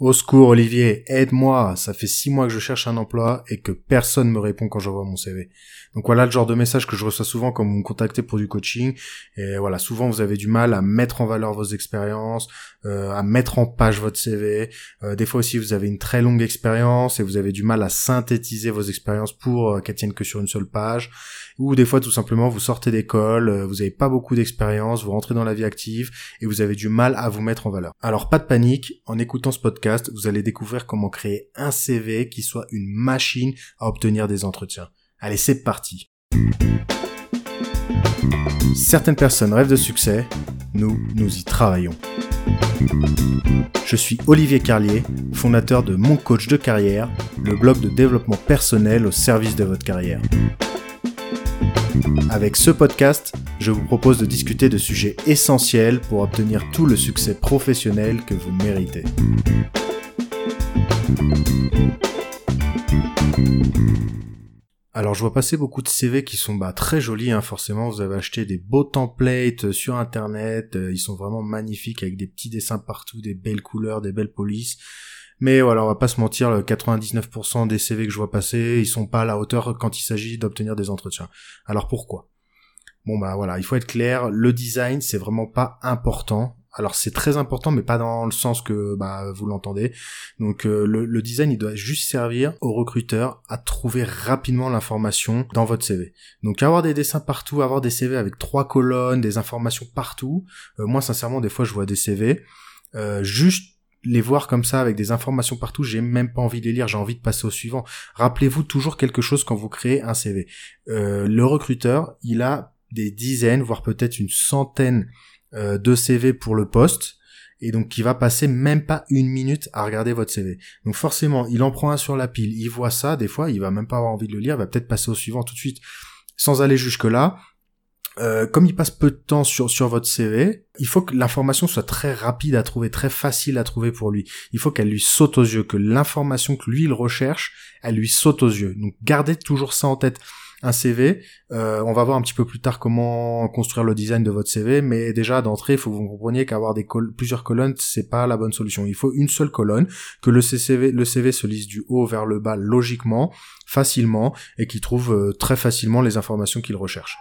Au secours, Olivier, aide-moi. Ça fait six mois que je cherche un emploi et que personne me répond quand j'envoie mon CV. Donc voilà le genre de message que je reçois souvent quand vous me contactez pour du coaching. Et voilà, souvent vous avez du mal à mettre en valeur vos expériences, euh, à mettre en page votre CV. Euh, des fois aussi vous avez une très longue expérience et vous avez du mal à synthétiser vos expériences pour euh, qu'elles tiennent que sur une seule page. Ou des fois tout simplement vous sortez d'école, euh, vous n'avez pas beaucoup d'expérience, vous rentrez dans la vie active et vous avez du mal à vous mettre en valeur. Alors pas de panique, en écoutant ce podcast, vous allez découvrir comment créer un CV qui soit une machine à obtenir des entretiens. Allez, c'est parti. Certaines personnes rêvent de succès, nous, nous y travaillons. Je suis Olivier Carlier, fondateur de Mon Coach de carrière, le blog de développement personnel au service de votre carrière. Avec ce podcast, je vous propose de discuter de sujets essentiels pour obtenir tout le succès professionnel que vous méritez. Alors je vois passer beaucoup de CV qui sont bah, très jolis, hein, forcément vous avez acheté des beaux templates euh, sur internet, euh, ils sont vraiment magnifiques avec des petits dessins partout, des belles couleurs, des belles polices. Mais voilà, on va pas se mentir, le 99% des CV que je vois passer, ils sont pas à la hauteur quand il s'agit d'obtenir des entretiens. Alors pourquoi? Bon bah voilà, il faut être clair, le design c'est vraiment pas important alors c'est très important, mais pas dans le sens que bah, vous l'entendez. Donc euh, le, design, il doit juste servir au recruteur à trouver rapidement l'information dans votre CV. Donc avoir des dessins partout, avoir des CV avec trois colonnes, des informations partout. Euh, moi sincèrement, des fois je vois des CV, euh, juste les voir comme ça avec des informations partout, j'ai même pas envie de les lire, j'ai envie de passer au suivant. Rappelez-vous toujours quelque chose quand vous créez un CV. le recruteur, il a des dizaines, voire peut-être une centaine euh, de CV pour le poste et donc qui va passer même pas une minute à regarder votre CV. Donc forcément, il en prend un sur la pile, il voit ça, des fois, il va même pas avoir envie de le lire, il va peut-être passer au suivant tout de suite, sans aller jusque là. Euh, comme il passe peu de temps sur sur votre CV, il faut que l'information soit très rapide à trouver, très facile à trouver pour lui. Il faut qu'elle lui saute aux yeux, que l'information que lui il recherche, elle lui saute aux yeux. Donc gardez toujours ça en tête un CV. Euh, on va voir un petit peu plus tard comment construire le design de votre CV, mais déjà d'entrée, il faut que vous compreniez qu'avoir plusieurs colonnes, c'est pas la bonne solution. Il faut une seule colonne, que le CV, le CV se lise du haut vers le bas logiquement, facilement, et qu'il trouve euh, très facilement les informations qu'il recherche.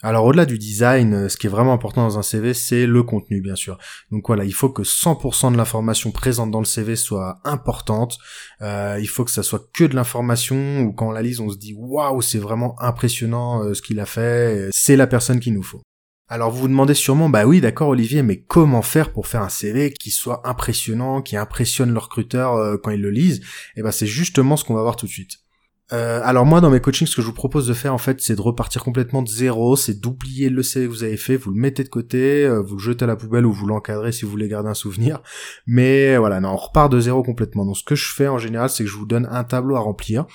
Alors au-delà du design, euh, ce qui est vraiment important dans un CV, c'est le contenu bien sûr. Donc voilà, il faut que 100% de l'information présente dans le CV soit importante. Euh, il faut que ça soit que de l'information où quand on la lise, on se dit waouh, c'est vraiment impressionnant euh, ce qu'il a fait. C'est la personne qu'il nous faut. Alors vous vous demandez sûrement, bah oui, d'accord Olivier, mais comment faire pour faire un CV qui soit impressionnant, qui impressionne le recruteur quand il le lise? Et eh ben c'est justement ce qu'on va voir tout de suite. Euh, alors moi dans mes coachings ce que je vous propose de faire en fait c'est de repartir complètement de zéro, c'est d'oublier le CV que vous avez fait, vous le mettez de côté, euh, vous le jetez à la poubelle ou vous l'encadrez si vous voulez garder un souvenir. Mais voilà, non, on repart de zéro complètement. Donc ce que je fais en général c'est que je vous donne un tableau à remplir.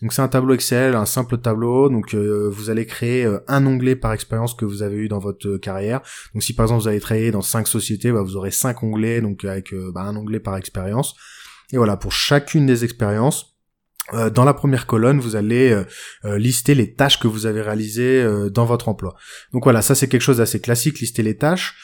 Donc c'est un tableau Excel, un simple tableau. Donc euh, vous allez créer un onglet par expérience que vous avez eu dans votre carrière. Donc si par exemple vous avez travaillé dans cinq sociétés, bah, vous aurez cinq onglets, donc avec bah, un onglet par expérience. Et voilà, pour chacune des expériences, euh, dans la première colonne, vous allez euh, euh, lister les tâches que vous avez réalisées dans votre emploi. Donc voilà, ça c'est quelque chose d'assez classique, lister les tâches.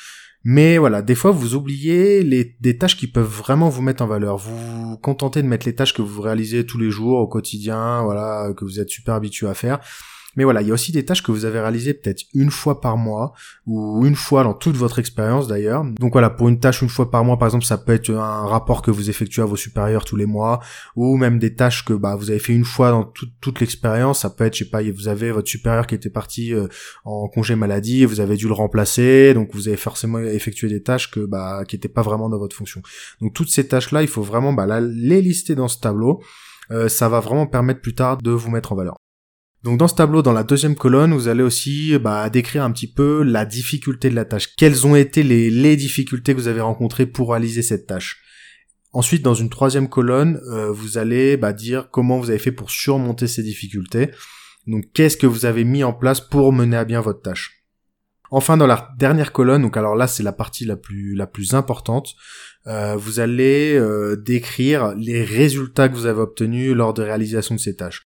Mais voilà, des fois vous oubliez les, des tâches qui peuvent vraiment vous mettre en valeur. Vous vous contentez de mettre les tâches que vous réalisez tous les jours, au quotidien, voilà, que vous êtes super habitué à faire. Mais voilà, il y a aussi des tâches que vous avez réalisées peut-être une fois par mois ou une fois dans toute votre expérience d'ailleurs. Donc voilà, pour une tâche une fois par mois, par exemple, ça peut être un rapport que vous effectuez à vos supérieurs tous les mois ou même des tâches que bah, vous avez fait une fois dans toute l'expérience. Ça peut être, je sais pas, vous avez votre supérieur qui était parti euh, en congé maladie et vous avez dû le remplacer, donc vous avez forcément effectué des tâches que bah qui n'étaient pas vraiment dans votre fonction. Donc toutes ces tâches-là, il faut vraiment bah, les lister dans ce tableau. Euh, ça va vraiment permettre plus tard de vous mettre en valeur. Donc dans ce tableau, dans la deuxième colonne, vous allez aussi bah, décrire un petit peu la difficulté de la tâche. Quelles ont été les, difficultés que vous avez rencontrées pour réaliser cette tâche? Ensuite, dans une troisième colonne, euh, vous allez bah, dire comment vous avez fait pour surmonter ces difficultés. Donc qu'est-ce que vous avez mis en place pour mener à bien votre tâche? Enfin, dans la dernière colonne, donc alors là c'est la partie la plus la plus importante, euh, vous allez euh, décrire les résultats que vous avez obtenus lors de réalisation de ces tâches.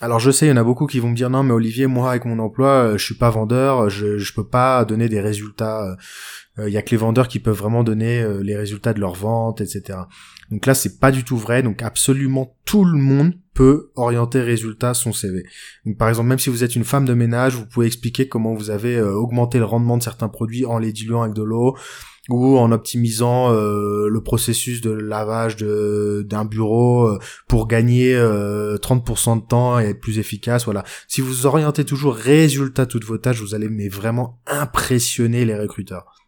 Alors je sais, il y en a beaucoup qui vont me dire non mais Olivier, moi avec mon emploi, euh, je suis pas vendeur, je je peux pas donner des résultats. Euh, il y a que les vendeurs qui peuvent vraiment donner euh, les résultats de leur vente, etc. Donc là, c'est pas du tout vrai. Donc absolument tout le monde peut orienter résultat son CV. Donc par exemple, même si vous êtes une femme de ménage, vous pouvez expliquer comment vous avez euh, augmenté le rendement de certains produits en les diluant avec de l'eau ou en optimisant euh, le processus de lavage d'un bureau euh, pour gagner 30% de temps et être plus efficace. Voilà. Si vous orientez toujours résultat toutes vos tâches, vous allez vraiment impressionner les recruteurs.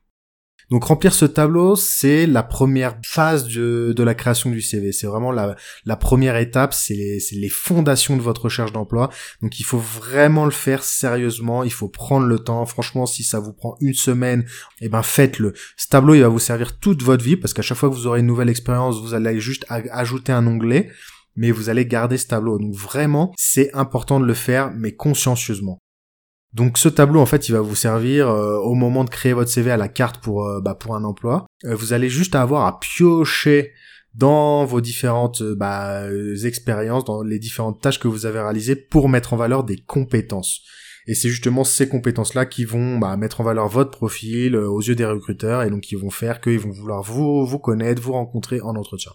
Donc remplir ce tableau, c'est la première phase de, de la création du CV. C'est vraiment la, la, première étape, c'est les, les, fondations de votre recherche d'emploi. Donc il faut vraiment le faire sérieusement, il faut prendre le temps. Franchement, si ça vous prend une semaine, eh ben faites-le. Ce tableau, il va vous servir toute votre vie parce qu'à chaque fois que vous aurez une nouvelle expérience, vous allez juste ajouter un onglet mais vous allez garder ce tableau. Donc vraiment, c'est important de le faire, mais consciencieusement. Donc ce tableau en fait il va vous servir euh, au moment de créer votre CV à la carte pour euh, bah, pour un emploi. Euh, vous allez juste avoir à piocher dans vos différentes bah, expériences, dans les différentes tâches que vous avez réalisées pour mettre en valeur des compétences. Et c'est justement ces compétences-là qui vont bah, mettre en valeur votre profil aux yeux des recruteurs et donc qui vont faire qu'ils vont vouloir vous vous connaître, vous rencontrer en entretien.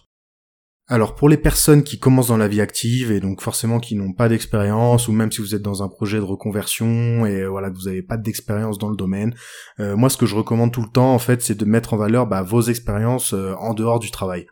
Alors pour les personnes qui commencent dans la vie active et donc forcément qui n'ont pas d'expérience ou même si vous êtes dans un projet de reconversion et voilà que vous n'avez pas d'expérience dans le domaine, euh, moi ce que je recommande tout le temps en fait c'est de mettre en valeur bah, vos expériences euh, en dehors du travail.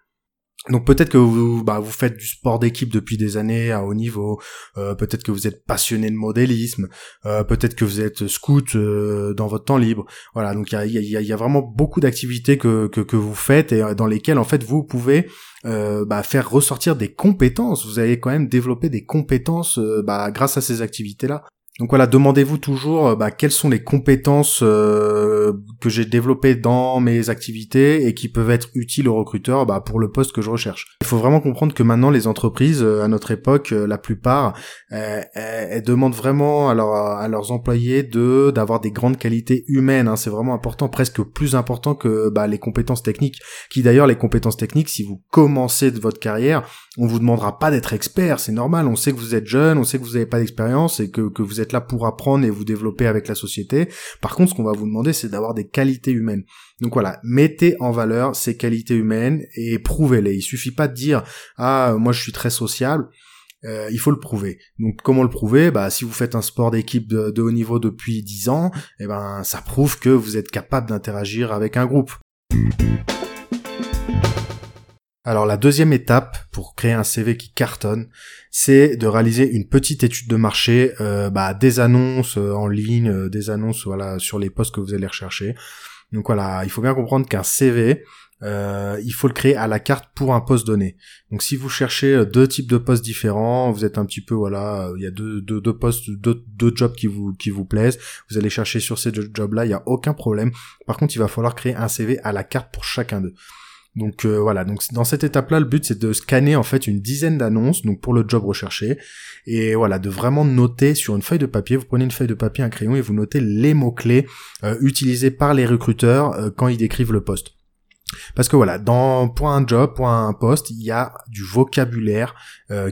Donc peut-être que vous, bah, vous faites du sport d'équipe depuis des années à haut niveau, euh, peut-être que vous êtes passionné de modélisme, euh, peut-être que vous êtes scout euh, dans votre temps libre. Voilà, donc il y a, vraiment beaucoup d'activités que, que, vous faites et dans lesquelles en fait vous pouvez bah, faire ressortir des compétences. Vous allez quand même développer des compétences bah, grâce à ces activités-là. Donc voilà, demandez-vous toujours euh, bah, quelles sont les compétences euh, que j'ai développées dans mes activités et qui peuvent être utiles aux recruteurs bah, pour le poste que je recherche. Il faut vraiment comprendre que maintenant les entreprises, euh, à notre époque, la plupart, elles, demandent vraiment à, à, leurs employés de d'avoir des grandes qualités humaines. Hein. C'est vraiment important, presque plus important que bah, les compétences techniques. Qui d'ailleurs, les compétences techniques, si vous commencez de votre carrière, on vous demandera pas d'être expert, c'est normal. On sait que vous êtes jeune, on sait que vous n'avez pas d'expérience et que, que vous êtes là pour apprendre et vous développer avec la société. Par contre, ce qu'on va vous demander, c'est d'avoir des qualités humaines. Donc voilà, mettez en valeur ces qualités humaines et prouvez-les. Il suffit pas de dire ah moi je suis très sociable. Euh, il faut le prouver. Donc comment le prouver? Bah si vous faites un sport d'équipe de, haut niveau depuis 10 ans, eh ben ça prouve que vous êtes capable d'interagir avec un groupe. Alors la deuxième étape pour créer un CV qui cartonne, c'est de réaliser une petite étude de marché, euh, bah, des annonces euh, en ligne, euh, des annonces sur les postes que vous allez rechercher. Donc voilà, il faut bien comprendre qu'un CV, il faut le créer à la carte pour un poste donné. Donc si vous cherchez deux types de postes différents, vous êtes un petit peu voilà, il y a deux postes, deux, deux jobs qui vous qui vous plaisent, vous allez chercher sur ces deux jobs là, il y a aucun problème. Par contre, il va falloir créer un CV à la carte pour chacun d'eux. Donc euh, voilà, donc dans cette étape-là, le but c'est de scanner en fait une dizaine d'annonces, donc pour le job recherché, et voilà, de vraiment noter sur une feuille de papier. Vous prenez une feuille de papier, un crayon, et vous notez les mots clés euh, utilisés par les recruteurs euh, quand ils décrivent le poste. Parce que voilà, dans pour un job, pour un poste, il y a du vocabulaire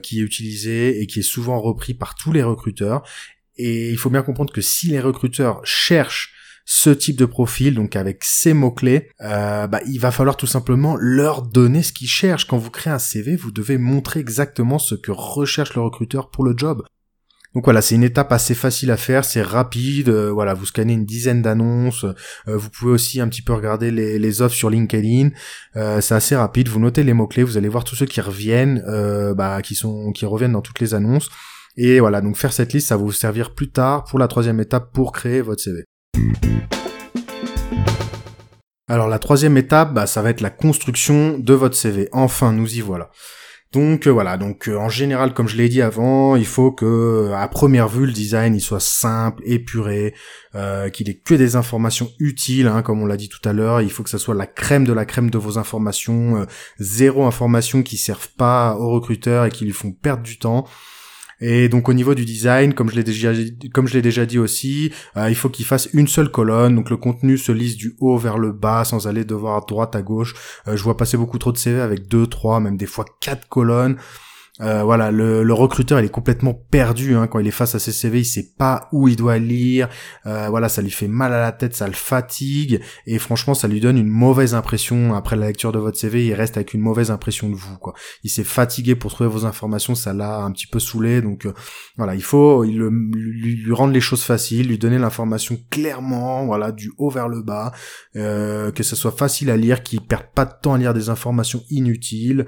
qui est utilisé et qui est souvent repris par tous les recruteurs. Et il faut bien comprendre que si les recruteurs cherchent ce type de profil, donc avec ces mots-clés, euh, bah, il va falloir tout simplement leur donner ce qu'ils cherchent. Quand vous créez un CV, vous devez montrer exactement ce que recherche le recruteur pour le job. Donc voilà, c'est une étape assez facile à faire, c'est rapide. Euh, voilà, vous scannez une dizaine d'annonces. Euh, vous pouvez aussi un petit peu regarder les, offres sur LinkedIn. c'est assez rapide. Vous notez les mots clés, vous allez voir tous ceux qui reviennent, bah, qui sont, qui reviennent dans toutes les annonces. Et voilà, donc faire cette liste, ça va vous servir plus tard pour la troisième étape pour créer votre CV. Alors la troisième étape, bah, ça va être la construction de votre CV. Enfin, nous y voilà. Donc euh, voilà, donc euh, en général, comme je l'ai dit avant, il faut que euh, à première vue le design il soit simple, épuré, qu'il ait que des informations utiles, hein, comme on l'a dit tout à l'heure. Il faut que ça soit la crème de la crème de vos informations, zéro information qui servent pas aux recruteurs et qui lui font perdre du temps. Et donc au niveau du design, comme je l'ai déjà, dit aussi, euh, il faut qu'il fasse une seule colonne. Donc le contenu se lise du haut vers le bas sans aller de voir à droite à gauche. Euh, je vois passer beaucoup trop de CV avec deux, trois, même des fois quatre colonnes. Euh, voilà, le, recruteur il est complètement perdu hein, quand il est face à ses CV, il sait pas où il doit lire. Euh, voilà, ça lui fait mal à la tête, ça le fatigue et franchement ça lui donne une mauvaise impression après la lecture de votre CV. Il reste avec une mauvaise impression de vous quoi. Il s'est fatigué pour trouver vos informations, ça l'a un petit peu saoulé. Donc euh, voilà, il faut lui, rendre les choses faciles, lui donner l'information clairement, voilà, du haut vers le bas, que ce soit facile à lire, qu'il perde pas de temps à lire des informations inutiles.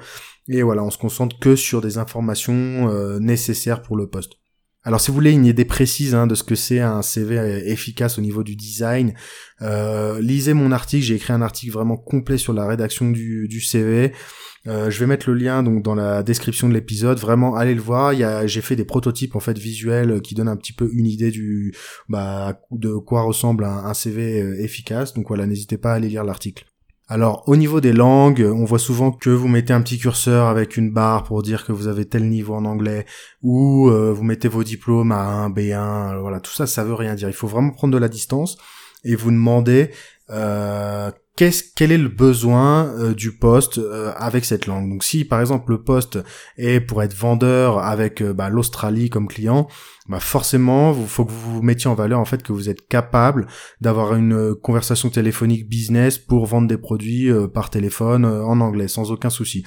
Et voilà, on se concentre que sur des informations euh, nécessaires pour le poste. Alors si vous voulez une idée précise hein, de ce que c'est un CV efficace au niveau du design, euh, lisez mon article, j'ai écrit un article vraiment complet sur la rédaction du, du CV. Euh, je vais mettre le lien donc dans la description de l'épisode. Vraiment, allez le voir. J'ai fait des prototypes en fait visuels qui donnent un petit peu une idée du, bah, de quoi ressemble un CV efficace. Donc voilà, n'hésitez pas à aller lire l'article. Alors au niveau des langues, on voit souvent que vous mettez un petit curseur avec une barre pour dire que vous avez tel niveau en anglais, ou euh, vous mettez vos diplômes à 1, B1, voilà, tout ça, ça veut rien dire. Il faut vraiment prendre de la distance et vous demander euh, qu'est-ce quel est le besoin euh, du poste euh, avec cette langue? Donc si par exemple le poste est pour être vendeur avec euh, bah, l'Australie comme client, bah forcément il faut que vous vous mettiez en valeur en fait que vous êtes capable d'avoir une conversation téléphonique business pour vendre des produits par téléphone en anglais sans aucun souci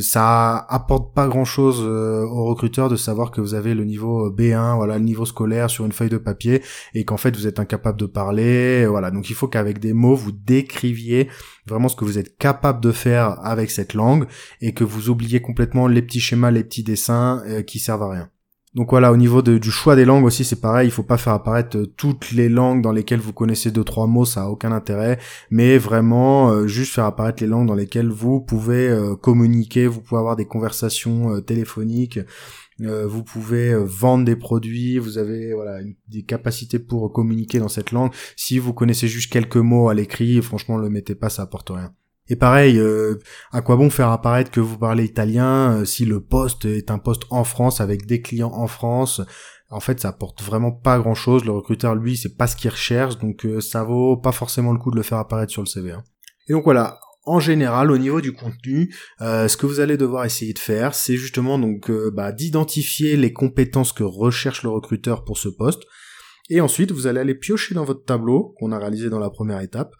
ça apporte pas grand chose euh, aux recruteurs de savoir que vous avez le niveau B1, voilà, le niveau scolaire sur une feuille de papier et qu'en fait vous êtes incapable de parler, voilà. Donc il faut qu'avec des mots vous décriviez vraiment ce que vous êtes capable de faire avec cette langue et que vous oubliez complètement les petits schémas, les petits dessins euh, qui servent à rien. Donc voilà, au niveau du choix des langues aussi, c'est pareil. Il faut pas faire apparaître euh, toutes les langues dans lesquelles vous connaissez deux trois mots, ça a aucun intérêt. Mais vraiment, euh, juste faire apparaître les langues dans lesquelles vous pouvez euh, communiquer, vous pouvez avoir des conversations téléphoniques, vous pouvez vendre des produits, vous avez voilà des capacités pour communiquer dans cette langue. Si vous connaissez juste quelques mots à l'écrit, franchement, le mettez pas, ça apporte rien. Et pareil, euh, à quoi bon faire apparaître que vous parlez italien euh, si le poste est un poste en France avec des clients en France? En fait, ça apporte vraiment pas grand-chose. Le recruteur, lui, c'est pas ce qu'il recherche, donc euh, ça vaut pas forcément le coup de le faire apparaître sur le CV. Hein. Et donc voilà. En général, au niveau du contenu, ce que vous allez devoir essayer de faire, c'est justement donc bah, d'identifier les compétences que recherche le recruteur pour ce poste, et ensuite vous allez aller piocher dans votre tableau qu'on a réalisé dans la première étape,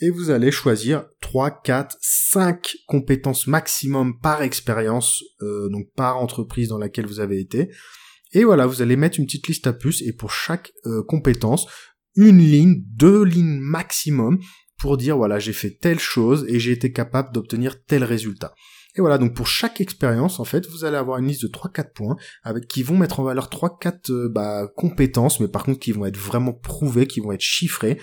et vous allez choisir 3, 4, 5 compétences maximum par expérience, euh, donc par entreprise dans laquelle vous avez été. Et voilà, vous allez mettre une petite liste à puces et pour chaque euh, compétence, une ligne, deux lignes maximum pour dire voilà, j'ai fait telle chose et j'ai été capable d'obtenir tel résultat. Et voilà, donc pour chaque expérience, en fait, vous allez avoir une liste de 3-4 points avec qui vont mettre en valeur 3-4 euh, bah, compétences, mais par contre qui vont être vraiment prouvées, qui vont être chiffrées,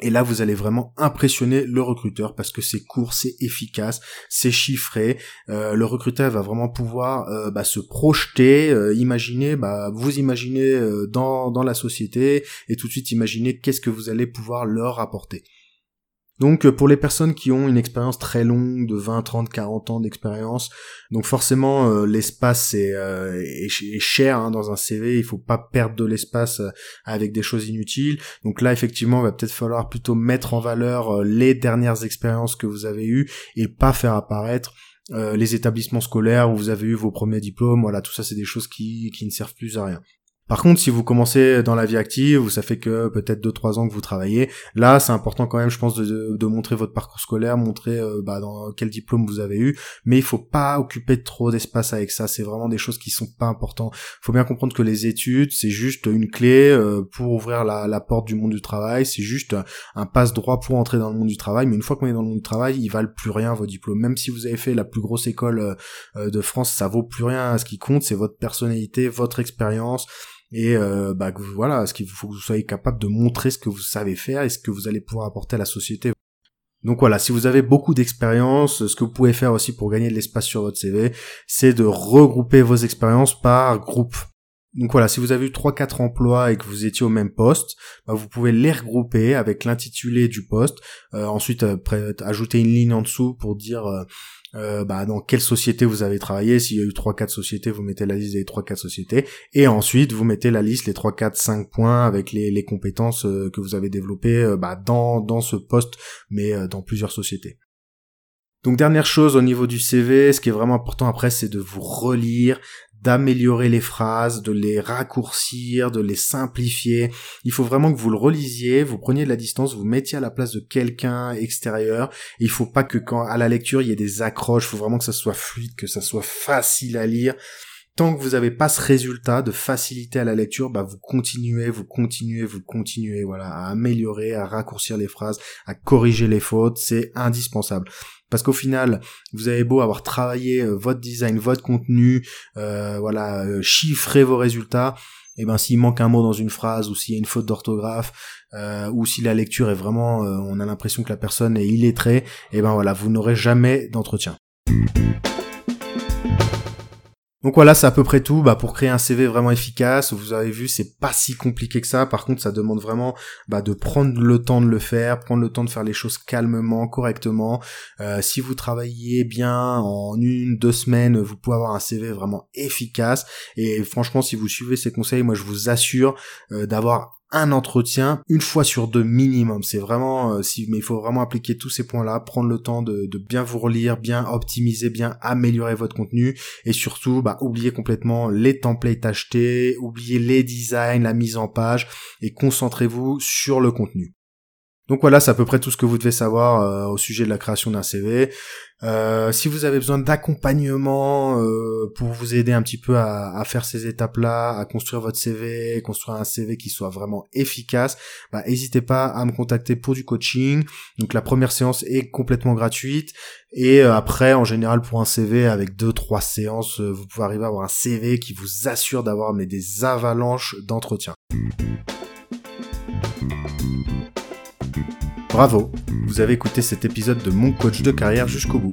et là, vous allez vraiment impressionner le recruteur parce que c'est court, c'est efficace, c'est chiffré. Euh, le recruteur va vraiment pouvoir euh, bah, se projeter, euh, imaginer, bah, vous imaginez dans, dans la société et tout de suite imaginer qu'est-ce que vous allez pouvoir leur apporter. Donc euh, pour les personnes qui ont une expérience très longue de 20, 30, 40 ans d'expérience, donc forcément euh, l'espace est, euh, cher hein, dans un CV, il faut pas perdre de l'espace avec des choses inutiles. Donc là effectivement, il va peut-être falloir plutôt mettre en valeur les dernières expériences que vous avez eues et pas faire apparaître les établissements scolaires où vous avez eu vos premiers diplômes, voilà, tout ça c'est des choses qui, qui ne servent plus à rien. Par contre, si vous commencez dans la vie active, ça fait que peut-être 2-3 ans que vous travaillez, là, c'est important quand même, je pense, de, de, montrer votre parcours scolaire, montrer euh, bah, dans quel diplôme vous avez eu, mais il faut pas occuper trop d'espace avec ça. C'est vraiment des choses qui sont pas importantes. Il faut bien comprendre que les études, c'est juste une clé euh, pour ouvrir la, la, porte du monde du travail. C'est juste un passe droit pour entrer dans le monde du travail. Mais une fois qu'on est dans le monde du travail, ils valent plus rien vos diplômes. Même si vous avez fait la plus grosse école euh, de France, ça vaut plus rien. Ce qui compte, c'est votre personnalité, votre expérience et euh, bah voilà, ce qu'il faut que vous soyez capable de montrer ce que vous savez faire et ce que vous allez pouvoir apporter à la société? Donc voilà, si vous avez beaucoup d'expérience, ce que vous pouvez faire aussi pour gagner de l'espace sur votre CV, c'est de regrouper vos expériences par groupe. Donc voilà, si vous avez eu 3-4 emplois et que vous étiez au même poste, bah vous pouvez les regrouper avec l'intitulé du poste. Euh, ensuite, euh, ajouter une ligne en dessous pour dire euh, euh, bah, dans quelle société vous avez travaillé? S'il y a eu 3-4 sociétés, vous mettez la liste des 3-4 sociétés. Et ensuite, vous mettez la liste, les 3, 4, 5 points avec les, compétences euh, que vous avez développées euh, bah, dans, dans ce poste, mais dans plusieurs sociétés. Donc dernière chose au niveau du CV, ce qui est vraiment important après, c'est de vous relire, d'améliorer les phrases, de les raccourcir, de les simplifier. Il faut vraiment que vous le relisiez, vous preniez de la distance, vous mettiez à la place de quelqu'un extérieur. Il faut pas que quand à la lecture il y ait des accroches, il faut vraiment que ça soit fluide, que ça soit facile à lire tant que vous n'avez pas ce résultat de facilité à la lecture, bah vous continuez, vous continuez, vous continuez, voilà, à améliorer, à raccourcir les phrases, à corriger les fautes, c'est indispensable. Parce qu'au final, vous avez beau avoir travaillé euh, votre design, votre contenu, euh, voilà, euh, chiffrer vos résultats, et eh ben s'il manque un mot dans une phrase ou s'il y a une faute d'orthographe ou si la lecture est vraiment, on a l'impression que la personne est illettrée, et eh ben voilà, vous n'aurez jamais d'entretien. Donc voilà, c'est à peu près tout. Bah, pour créer un CV vraiment efficace, vous avez vu, c'est pas si compliqué que ça. Par contre, ça demande vraiment bah, de prendre le temps de le faire, prendre le temps de faire les choses calmement, correctement. Euh, si vous travaillez bien en une, deux semaines, vous pouvez avoir un CV vraiment efficace. Et franchement, si vous suivez ces conseils, moi je vous assure euh, d'avoir un entretien une fois sur deux minimum. C'est vraiment, euh, si, mais il faut vraiment appliquer tous ces points-là, prendre le temps de, de, bien vous relire, bien optimiser, bien améliorer votre contenu et surtout, bah, oubliez complètement les templates achetés, oubliez les designs, la mise en page et concentrez-vous sur le contenu. Donc voilà, c'est à peu près tout ce que vous devez savoir euh, au sujet de la création d'un CV. Euh, si vous avez besoin d'accompagnement euh, pour vous aider un petit peu à, faire ces étapes-là, à construire votre CV, construire un CV qui soit vraiment efficace, bah, n'hésitez pas à me contacter pour du coaching. Donc la première séance est complètement gratuite et après, en général, pour un CV avec deux trois séances, vous pouvez arriver à avoir un CV qui vous assure d'avoir mais des avalanches d'entretien. Bravo, vous avez écouté cet épisode de Mon coach de carrière jusqu'au bout.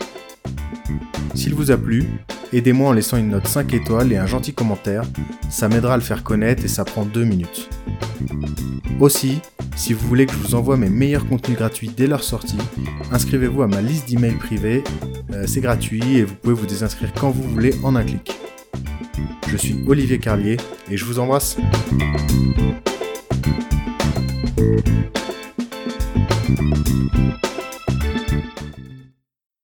S'il vous a plu, aidez-moi en laissant une note 5 étoiles et un gentil commentaire, ça m'aidera à le faire connaître et ça prend 2 minutes. Aussi, si vous voulez que je vous envoie mes meilleurs contenus gratuits dès leur sortie, inscrivez-vous à ma liste d'emails privés, euh, c'est gratuit et vous pouvez vous désinscrire quand vous voulez en un clic. Je suis Olivier Carlier et je vous embrasse. Thank you.